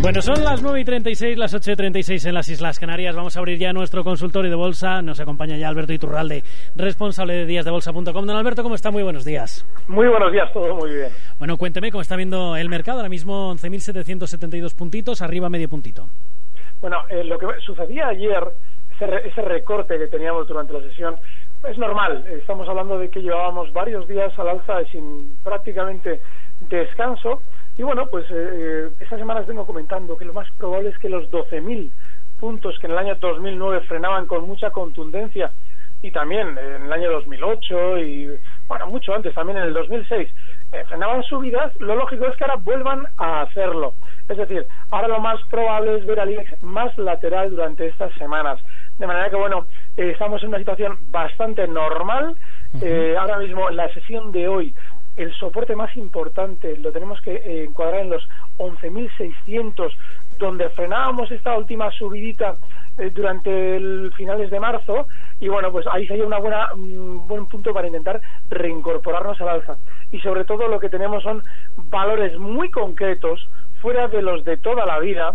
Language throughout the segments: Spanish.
Bueno, son las 9 y 36, las 8 y 36 en las Islas Canarias. Vamos a abrir ya nuestro consultorio de bolsa. Nos acompaña ya Alberto Iturralde, responsable de díasdebolsa.com. Don Alberto, ¿cómo está? Muy buenos días. Muy buenos días, todo muy bien. Bueno, cuénteme cómo está viendo el mercado. Ahora mismo 11.772 puntitos, arriba medio puntito. Bueno, eh, lo que sucedía ayer, ese, ese recorte que teníamos durante la sesión, es normal. Estamos hablando de que llevábamos varios días al alza sin prácticamente descanso y bueno, pues eh, eh, estas semanas vengo comentando que lo más probable es que los 12.000 puntos que en el año 2009 frenaban con mucha contundencia y también en el año 2008 y bueno, mucho antes también en el 2006 eh, frenaban subidas, lo lógico es que ahora vuelvan a hacerlo. Es decir, ahora lo más probable es ver al IBEX más lateral durante estas semanas. De manera que, bueno, eh, estamos en una situación bastante normal. Eh, ahora mismo, la sesión de hoy el soporte más importante lo tenemos que eh, encuadrar en los 11.600, donde frenábamos esta última subidita eh, durante el finales de marzo y bueno, pues ahí sería una buena, un buen punto para intentar reincorporarnos al alza. Y sobre todo lo que tenemos son valores muy concretos, fuera de los de toda la vida,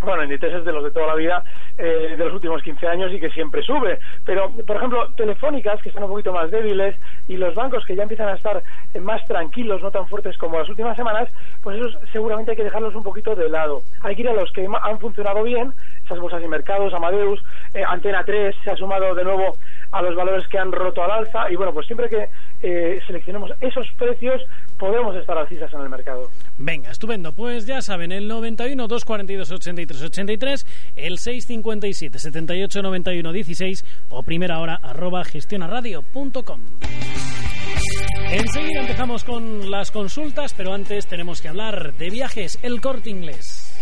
bueno, índices de los de toda la vida, eh, de los últimos 15 años y que siempre sube. Pero, por ejemplo, telefónicas, que están un poquito más débiles, y los bancos que ya empiezan a estar más tranquilos, no tan fuertes como las últimas semanas, pues esos seguramente hay que dejarlos un poquito de lado. Hay que ir a los que han funcionado bien, esas bolsas y mercados, Amadeus, eh, Antena 3 se ha sumado de nuevo a los valores que han roto al alza, y bueno, pues siempre que eh, seleccionemos esos precios, podemos estar alcisas en el mercado. Venga, estupendo. Pues ya saben, el 91 242 83 83, el 657 78 91 16 o primera hora arroba gestionaradio.com. Enseguida empezamos con las consultas, pero antes tenemos que hablar de viajes, el corte inglés.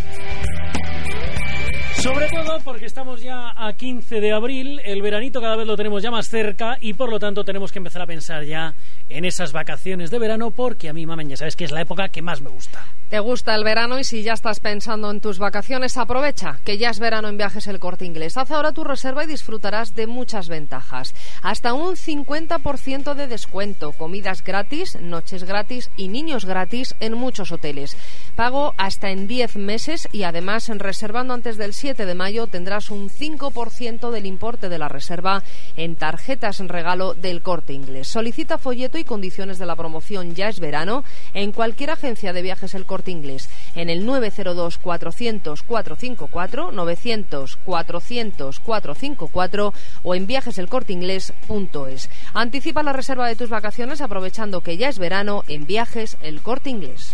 Sobre todo porque estamos ya a 15 de abril, el veranito cada vez lo tenemos ya más cerca y por lo tanto tenemos que empezar a pensar ya en esas vacaciones de verano porque a mí, mamen, ya sabes que es la época que más me gusta. Te gusta el verano y si ya estás pensando en tus vacaciones, aprovecha que ya es verano en viajes el corte inglés. Haz ahora tu reserva y disfrutarás de muchas ventajas. Hasta un 50% de descuento, comidas gratis, noches gratis y niños gratis en muchos hoteles. Pago hasta en 10 meses y además reservando antes del 7 de mayo tendrás un 5% del importe de la reserva en tarjetas en regalo del corte inglés. Solicita folleto y condiciones de la promoción Ya es verano en cualquier agencia de viajes el corte Inglés en el 902 400 454 900 400 454 o en viajeselcorteinglés.es. Anticipa la reserva de tus vacaciones aprovechando que ya es verano en Viajes El Corte Inglés.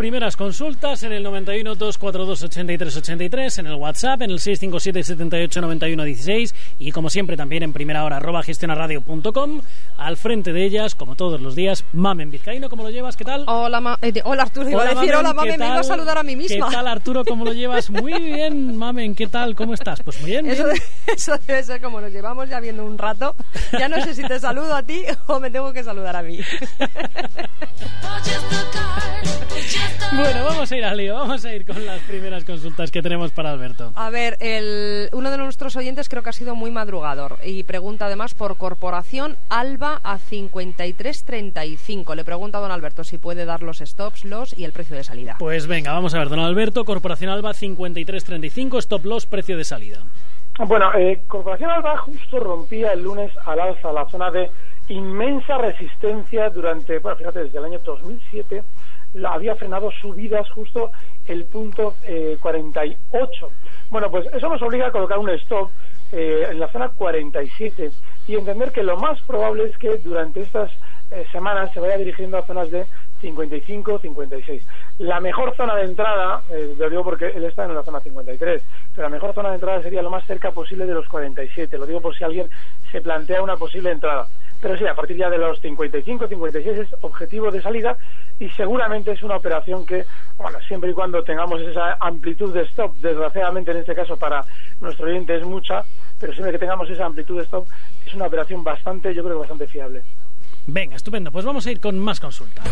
Primeras consultas en el 91 242 83 83, en el WhatsApp, en el 657 78 91 16 y como siempre también en primera hora arroba gestionaradio.com. Al frente de ellas, como todos los días, Mamen Vizcaíno, ¿cómo lo llevas? ¿Qué tal? Hola, eh, hola Arturo, iba a decir hola Mamen, me iba a saludar a mí misma. ¿Qué tal Arturo, cómo lo llevas? Muy bien, Mamen, ¿qué tal? ¿Cómo estás? Pues muy bien. Eso, eso debe ser como nos llevamos ya viendo un rato. Ya no sé si te saludo a ti o me tengo que saludar a mí. Bueno, vamos a ir al lío, vamos a ir con las primeras consultas que tenemos para Alberto. A ver, el, uno de nuestros oyentes creo que ha sido muy madrugador y pregunta además por Corporación Alba a 53.35. Le pregunta a don Alberto si puede dar los stops, los y el precio de salida. Pues venga, vamos a ver, don Alberto, Corporación Alba 53.35, stop loss, precio de salida. Bueno, eh, Corporación Alba justo rompía el lunes al alza la zona de inmensa resistencia durante, bueno, fíjate, desde el año 2007 había frenado subidas justo el punto 48. Eh, bueno, pues eso nos obliga a colocar un stop eh, en la zona 47 y entender que lo más probable es que durante estas eh, semanas se vaya dirigiendo a zonas de 55, 56. La mejor zona de entrada, eh, lo digo porque él está en la zona 53, pero la mejor zona de entrada sería lo más cerca posible de los 47. Lo digo por si alguien se plantea una posible entrada. Pero sí, a partir ya de los 55, 56 es objetivo de salida y seguramente es una operación que, bueno, siempre y cuando tengamos esa amplitud de stop, desgraciadamente en este caso para nuestro oyente es mucha, pero siempre que tengamos esa amplitud de stop es una operación bastante, yo creo que bastante fiable. Venga, estupendo. Pues vamos a ir con más consultas.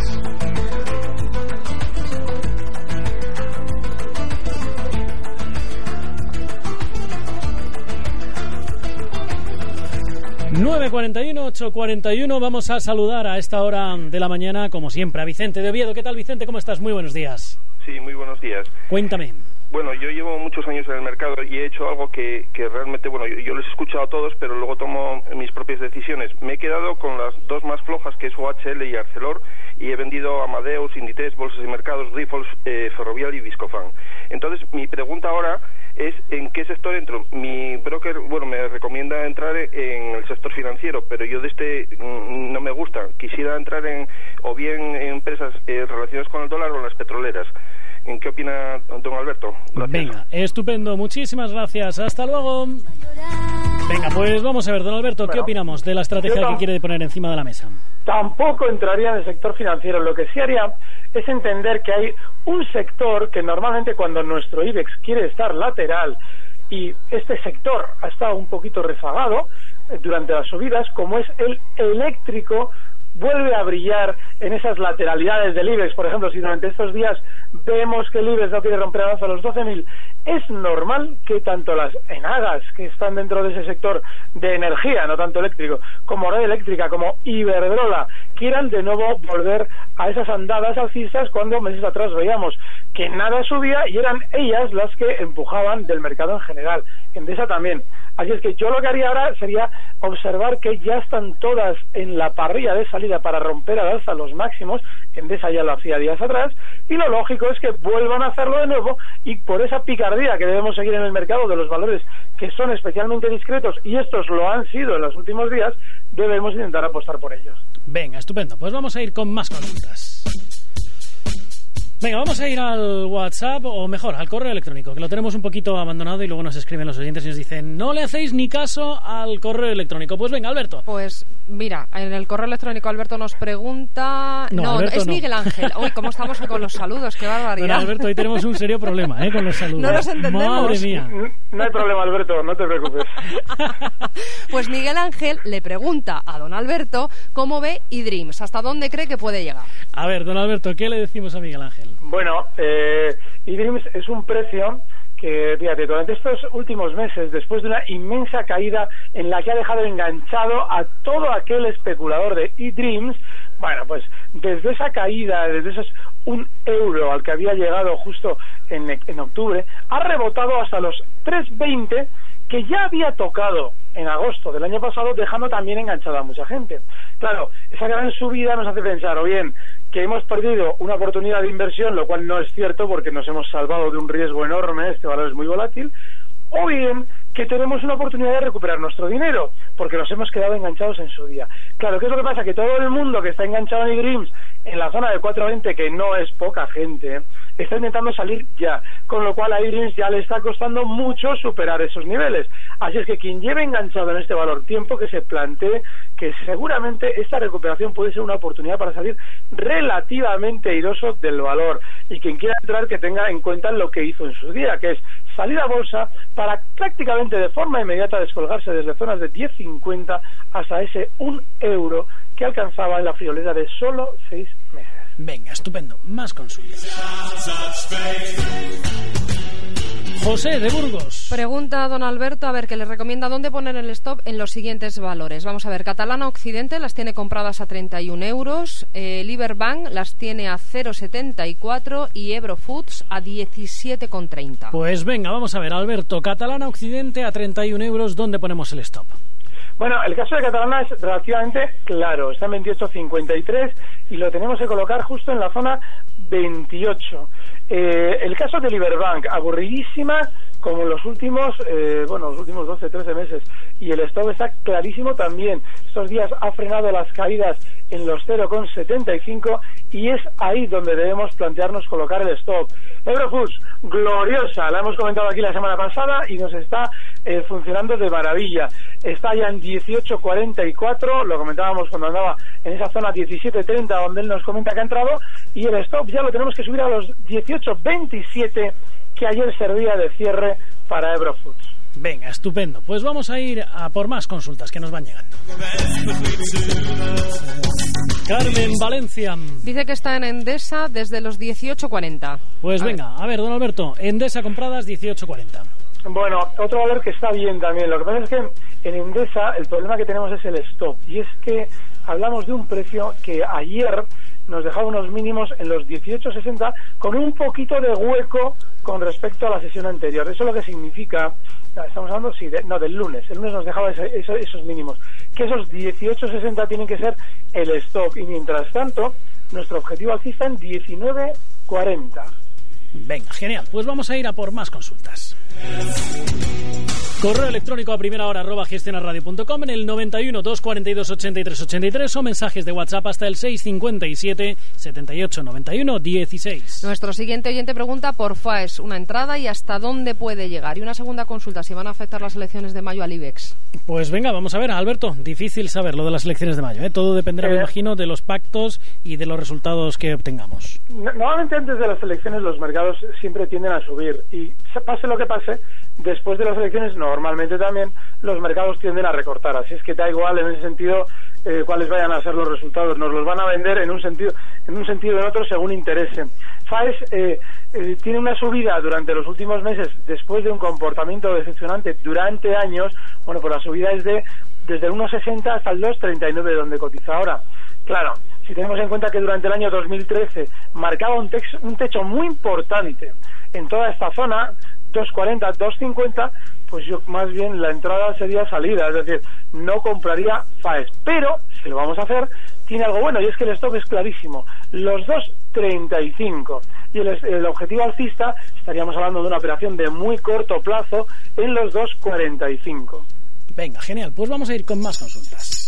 9.41, 8.41, vamos a saludar a esta hora de la mañana, como siempre, a Vicente de Oviedo. ¿Qué tal, Vicente? ¿Cómo estás? Muy buenos días. Sí, muy buenos días. Cuéntame. Bueno, yo llevo muchos años en el mercado y he hecho algo que, realmente, bueno, yo, les he escuchado a todos, pero luego tomo mis propias decisiones. Me he quedado con las dos más flojas, que es OHL y Arcelor, y he vendido Amadeus, Inditex, Bolsas y Mercados, Riffles, eh, Ferrovial y Viscofan. Entonces, mi pregunta ahora es en qué sector entro. Mi broker, bueno, me recomienda entrar en el sector financiero, pero yo de este mm, no me gusta. Quisiera entrar en o bien en empresas eh, relacionadas con el dólar o en las petroleras. ¿En qué opina don Alberto? Venga, estupendo. Muchísimas gracias. Hasta luego. Venga, pues vamos a ver, don Alberto, ¿qué opinamos de la estrategia que quiere poner encima de la mesa? Tampoco entraría en el sector financiero. Lo que sí haría es entender que hay un sector que normalmente cuando nuestro IBEX quiere estar lateral y este sector ha estado un poquito rezagado eh, durante las subidas, como es el eléctrico, vuelve a brillar en esas lateralidades del IBEX. Por ejemplo, si durante estos días vemos que el no quiere romper a los 12.000, es normal que tanto las enagas que están dentro de ese sector de energía, no tanto eléctrico, como red eléctrica, como Iberdrola, quieran de nuevo volver a esas andadas alcistas cuando meses atrás veíamos que nada subía y eran ellas las que empujaban del mercado en general. Endesa también. Así es que yo lo que haría ahora sería observar que ya están todas en la parrilla de salida para romper al alza los máximos, Endesa ya lo hacía días atrás, y lo lógico es que vuelvan a hacerlo de nuevo y por esa picardía que debemos seguir en el mercado de los valores que son especialmente discretos, y estos lo han sido en los últimos días, debemos intentar apostar por ellos. Venga, estupendo. Pues vamos a ir con más consultas. Venga, vamos a ir al WhatsApp o mejor, al correo electrónico, que lo tenemos un poquito abandonado y luego nos escriben los oyentes y nos dicen, no le hacéis ni caso al correo electrónico. Pues venga, Alberto. Pues mira, en el correo electrónico Alberto nos pregunta... No, es Miguel Ángel. Uy, ¿cómo estamos con los saludos? Qué barbaridad. Bueno, Alberto, hoy tenemos un serio problema ¿eh? con los saludos. No los entendemos. Madre mía. No hay problema, Alberto, no te preocupes. pues Miguel Ángel le pregunta a don Alberto cómo ve eDreams, hasta dónde cree que puede llegar. A ver, don Alberto, ¿qué le decimos a Miguel Ángel? Bueno, eh, eDreams es un precio que, fíjate, durante estos últimos meses, después de una inmensa caída en la que ha dejado enganchado a todo aquel especulador de eDreams, bueno, pues desde esa caída, desde esos un euro al que había llegado justo en, en octubre, ha rebotado hasta los 3,20 que ya había tocado en agosto del año pasado, dejando también enganchada a mucha gente. Claro, esa gran subida nos hace pensar, o bien, que hemos perdido una oportunidad de inversión, lo cual no es cierto porque nos hemos salvado de un riesgo enorme, este valor es muy volátil, o bien que tenemos una oportunidad de recuperar nuestro dinero, porque nos hemos quedado enganchados en su día. Claro, ¿qué es lo que pasa? Que todo el mundo que está enganchado en eDreams en la zona de 420, que no es poca gente, está intentando salir ya, con lo cual a eDreams ya le está costando mucho superar esos niveles. Así es que quien lleve enganchado en este valor tiempo, que se plantee que seguramente esta recuperación puede ser una oportunidad para salir relativamente airoso del valor. Y quien quiera entrar, que tenga en cuenta lo que hizo en su día, que es salir a bolsa para prácticamente de forma inmediata descolgarse desde zonas de 10.50 hasta ese 1 euro que alcanzaba en la friolera de solo 6 meses. Venga, estupendo. Más consultas. José de Burgos. Pregunta a don Alberto a ver que le recomienda dónde poner el stop en los siguientes valores. Vamos a ver, Catalana Occidente las tiene compradas a 31 euros, eh, Liberbank las tiene a 0,74 y Ebrofoods a 17,30. Pues venga, vamos a ver, Alberto, Catalana Occidente a 31 euros, ¿dónde ponemos el stop? Bueno, el caso de Catalana es relativamente claro, está en 28.53 y lo tenemos que colocar justo en la zona 28. Eh, el caso de Liberbank, aburridísima como los últimos, eh, bueno, los últimos 12, 13 meses. Y el stop está clarísimo también. Estos días ha frenado las caídas en los 0,75 y es ahí donde debemos plantearnos colocar el stop. Eurofoods, gloriosa, la hemos comentado aquí la semana pasada y nos está eh, funcionando de maravilla. Está ya en 18.44, lo comentábamos cuando andaba en esa zona 17.30 donde él nos comenta que ha entrado y el stop ya lo tenemos que subir a los 18.27 que ayer servía de cierre para Eurofoods. Venga, estupendo. Pues vamos a ir a por más consultas que nos van llegando. Carmen Valencia. Dice que está en Endesa desde los 18.40. Pues venga, a ver, don Alberto, Endesa compradas 18.40. Bueno, otro valor que está bien también. Lo que pasa es que en Endesa el problema que tenemos es el stop. Y es que hablamos de un precio que ayer nos dejaba unos mínimos en los 18.60 con un poquito de hueco con respecto a la sesión anterior. Eso lo que significa, estamos hablando, sí, no, del lunes. El lunes nos dejaba esos mínimos. Que esos 18.60 tienen que ser el stop. Y mientras tanto, nuestro objetivo alcista en 19.40. Venga, genial. Pues vamos a ir a por más consultas. Correo electrónico a primera hora arroba gestionarradio.com en el 91 242 83 83 o mensajes de WhatsApp hasta el 657 78 91 16. Nuestro siguiente oyente pregunta por FAES, una entrada y hasta dónde puede llegar. Y una segunda consulta, si van a afectar las elecciones de mayo al IBEX. Pues venga, vamos a ver, Alberto, difícil saber lo de las elecciones de mayo. ¿eh? Todo dependerá, me imagino, de los pactos y de los resultados que obtengamos. Normalmente antes de las elecciones los mercados siempre tienden a subir y se- pase lo que pase, después de las elecciones normalmente también los mercados tienden a recortar. Así es que da igual en ese sentido eh, cuáles vayan a ser los resultados. Nos los van a vender en un sentido, en un sentido o en otro según interese. FAES eh, eh, tiene una subida durante los últimos meses después de un comportamiento decepcionante durante años. Bueno, pues la subida es de desde el 1,60 hasta el 2,39 donde cotiza ahora. Claro, si tenemos en cuenta que durante el año 2013 marcaba un, tex- un techo muy importante en toda esta zona, 2.40, 2.50, pues yo más bien la entrada sería salida, es decir, no compraría FAES. Pero, si lo vamos a hacer, tiene algo bueno y es que el stock es clarísimo, los 2.35 y el, el objetivo alcista estaríamos hablando de una operación de muy corto plazo en los 2.45. Venga, genial. Pues vamos a ir con más consultas.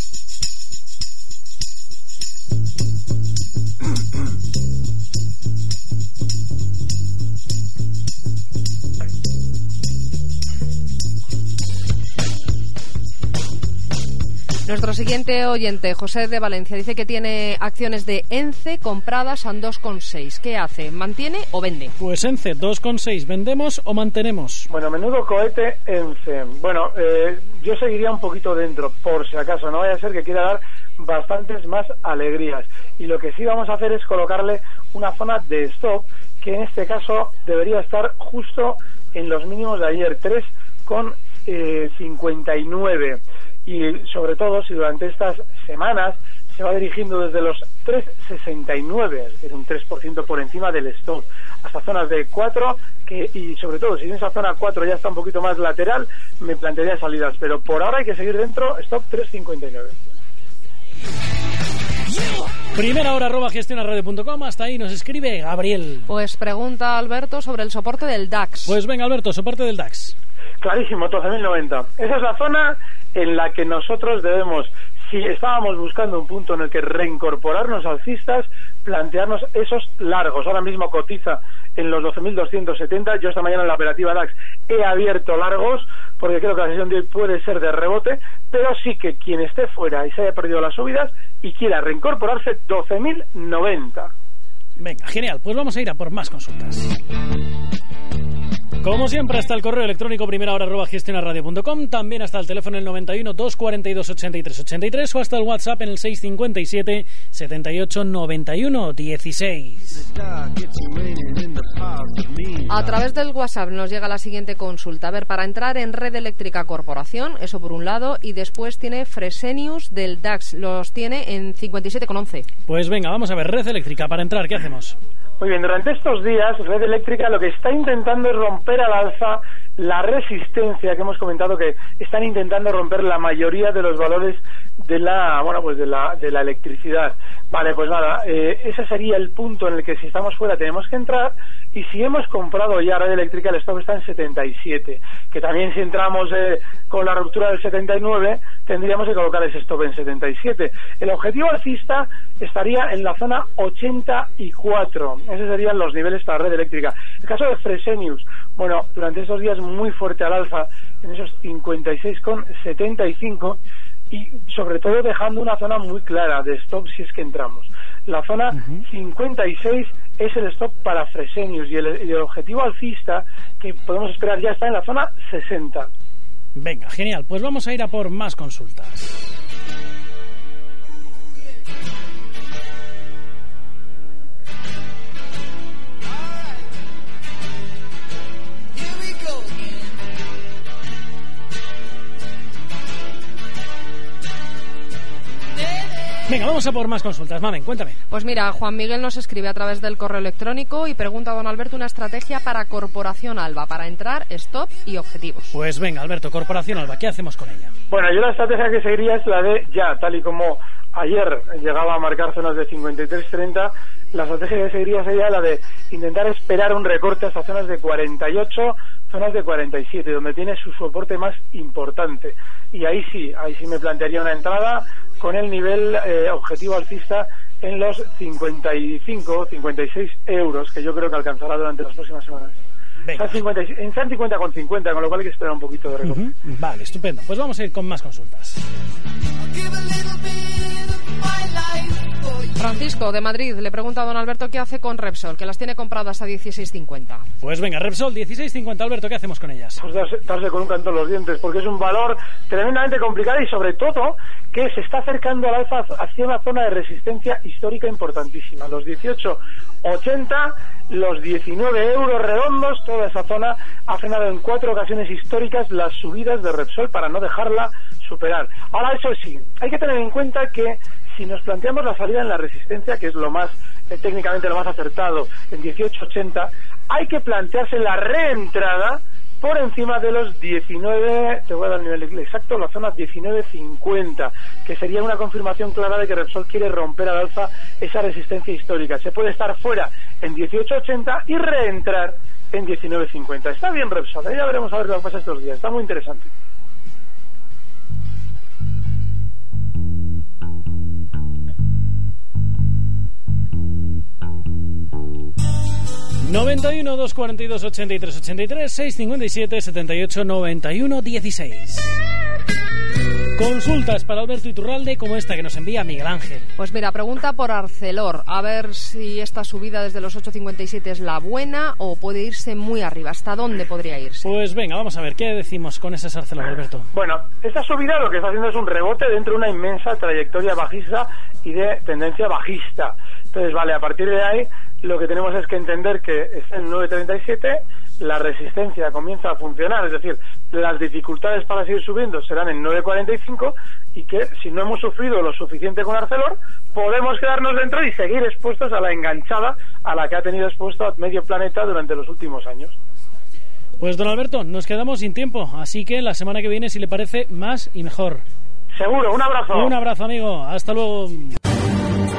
Nuestro siguiente oyente, José de Valencia, dice que tiene acciones de ENCE compradas a 2,6. ¿Qué hace? ¿Mantiene o vende? Pues ENCE 2,6, ¿vendemos o mantenemos? Bueno, menudo cohete en CEM. Bueno, eh, yo seguiría un poquito dentro, por si acaso, no vaya a ser que quiera dar bastantes más alegrías. Y lo que sí vamos a hacer es colocarle una zona de stop, que en este caso debería estar justo en los mínimos de ayer, 3,59. Y sobre todo, si durante estas semanas se va dirigiendo desde los 3,69, es decir, un 3% por encima del stop, hasta zonas de 4, que, y sobre todo, si en esa zona 4 ya está un poquito más lateral, me plantearía salidas, pero por ahora hay que seguir dentro, stop 3,59. Primera hora arroba gestionarradio.com, hasta ahí nos escribe Gabriel. Pues pregunta Alberto sobre el soporte del DAX. Pues venga Alberto, soporte del DAX. Clarísimo, 12.090. Esa es la zona en la que nosotros debemos, si estábamos buscando un punto en el que reincorporarnos alcistas, plantearnos esos largos. Ahora mismo cotiza en los 12.270. Yo esta mañana en la operativa DAX he abierto largos porque creo que la sesión de hoy puede ser de rebote, pero sí que quien esté fuera y se haya perdido las subidas y quiera reincorporarse, 12.090. Venga, genial. Pues vamos a ir a por más consultas. Como siempre, hasta el correo electrónico primera hora arroba gestionarradio.com, también hasta el teléfono el 91 242 83 83 o hasta el WhatsApp en el 657 78 91 16. A través del WhatsApp nos llega la siguiente consulta. A ver, para entrar en Red Eléctrica Corporación, eso por un lado, y después tiene Fresenius del DAX, los tiene en 57,11. Pues venga, vamos a ver, red eléctrica, para entrar, ¿qué hacemos? Muy bien, durante estos días Red Eléctrica lo que está intentando es romper al alza la resistencia que hemos comentado que están intentando romper la mayoría de los valores de la bueno pues de la, de la electricidad vale pues nada eh, ese sería el punto en el que si estamos fuera tenemos que entrar y si hemos comprado ya red eléctrica el stop está en 77 que también si entramos eh, con la ruptura del 79 tendríamos que colocar ese stop en 77 el objetivo alcista estaría en la zona 84 esos serían los niveles para red eléctrica. El caso de Fresenius bueno durante estos días muy fuerte al alza en esos 56,75 y sobre todo dejando una zona muy clara de stop si es que entramos. La zona 56 es el stop para Fresenius y el, objetivo alcista que podemos esperar ya está en la zona 60. Venga, genial. Pues vamos a ir a por más consultas. Venga, vamos a por más consultas. Mamen, cuéntame. Pues mira, Juan Miguel nos escribe a través del correo electrónico y pregunta a don Alberto una estrategia para Corporación Alba, para entrar, stop y objetivos. Pues venga, Alberto, Corporación Alba, ¿qué hacemos con ella? Bueno, yo la estrategia que seguiría es la de ya, tal y como ayer llegaba a marcar zonas de 53-30, la estrategia que seguiría sería la de intentar esperar un recorte hasta zonas de 48, zonas de 47, donde tiene su soporte más importante. Y ahí sí, ahí sí me plantearía una entrada con el nivel eh, objetivo alcista en los 55, 56 euros, que yo creo que alcanzará durante las próximas semanas. en 50 con 50, con lo cual hay que esperar un poquito de recorte. Vale, estupendo. Pues vamos a ir con más consultas. Francisco, de Madrid, le pregunta a don Alberto qué hace con Repsol, que las tiene compradas a 16.50. Pues venga, Repsol, 16.50. Alberto, ¿qué hacemos con ellas? Pues darse, con un canto en los dientes, porque es un valor tremendamente complicado y sobre todo que se está acercando al alza hacia una zona de resistencia histórica importantísima. Los 18.80, los 19 euros redondos, toda esa zona ha frenado en cuatro ocasiones históricas las subidas de Repsol para no dejarla superar. Ahora, eso sí, hay que tener en cuenta que si nos planteamos la salida en la resistencia, que es lo más eh, técnicamente lo más acertado, en 1880, hay que plantearse la reentrada por encima de los 19, te voy a dar el nivel exacto, la zona 19.50, que sería una confirmación clara de que Repsol quiere romper al alza esa resistencia histórica. Se puede estar fuera en 18.80 y reentrar en 19.50. Está bien Repsol, ya veremos a ver lo que pasa estos días, está muy interesante. 91 242 83 83 657 78 91 16. Consultas para Alberto Iturralde como esta que nos envía Miguel Ángel. Pues mira, pregunta por Arcelor, a ver si esta subida desde los 8.57 es la buena o puede irse muy arriba. ¿Hasta dónde podría irse? Pues venga, vamos a ver, ¿qué decimos con ese Arcelor, Alberto? Bueno, esta subida lo que está haciendo es un rebote dentro de una inmensa trayectoria bajista y de tendencia bajista. Entonces, vale, a partir de ahí lo que tenemos es que entender que es en 9.37, la resistencia comienza a funcionar, es decir, las dificultades para seguir subiendo serán en 9.45 y que si no hemos sufrido lo suficiente con Arcelor, podemos quedarnos dentro y seguir expuestos a la enganchada a la que ha tenido expuesto a medio planeta durante los últimos años. Pues don Alberto, nos quedamos sin tiempo, así que la semana que viene, si le parece, más y mejor. Seguro, un abrazo. Un abrazo, amigo. Hasta luego.